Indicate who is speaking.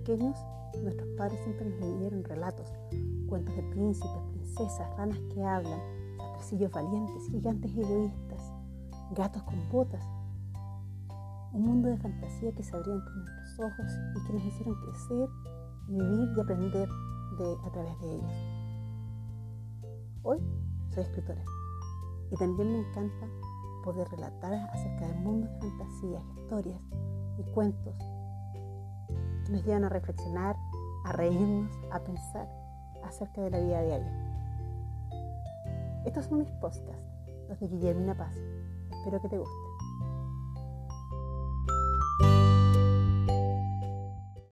Speaker 1: pequeños, nuestros padres siempre nos leyeron relatos, cuentos de príncipes, princesas, ranas que hablan, rastrecillos valientes, gigantes egoístas, gatos con botas. Un mundo de fantasía que se abría entre nuestros ojos y que nos hicieron crecer, vivir y aprender de, a través de ellos. Hoy soy escritora y también me encanta poder relatar acerca de mundos de fantasía, historias y cuentos nos llevan a reflexionar, a reírnos, a pensar acerca de la vida diaria. Estos son mis podcasts, los de Guillermina Paz. Espero que te guste.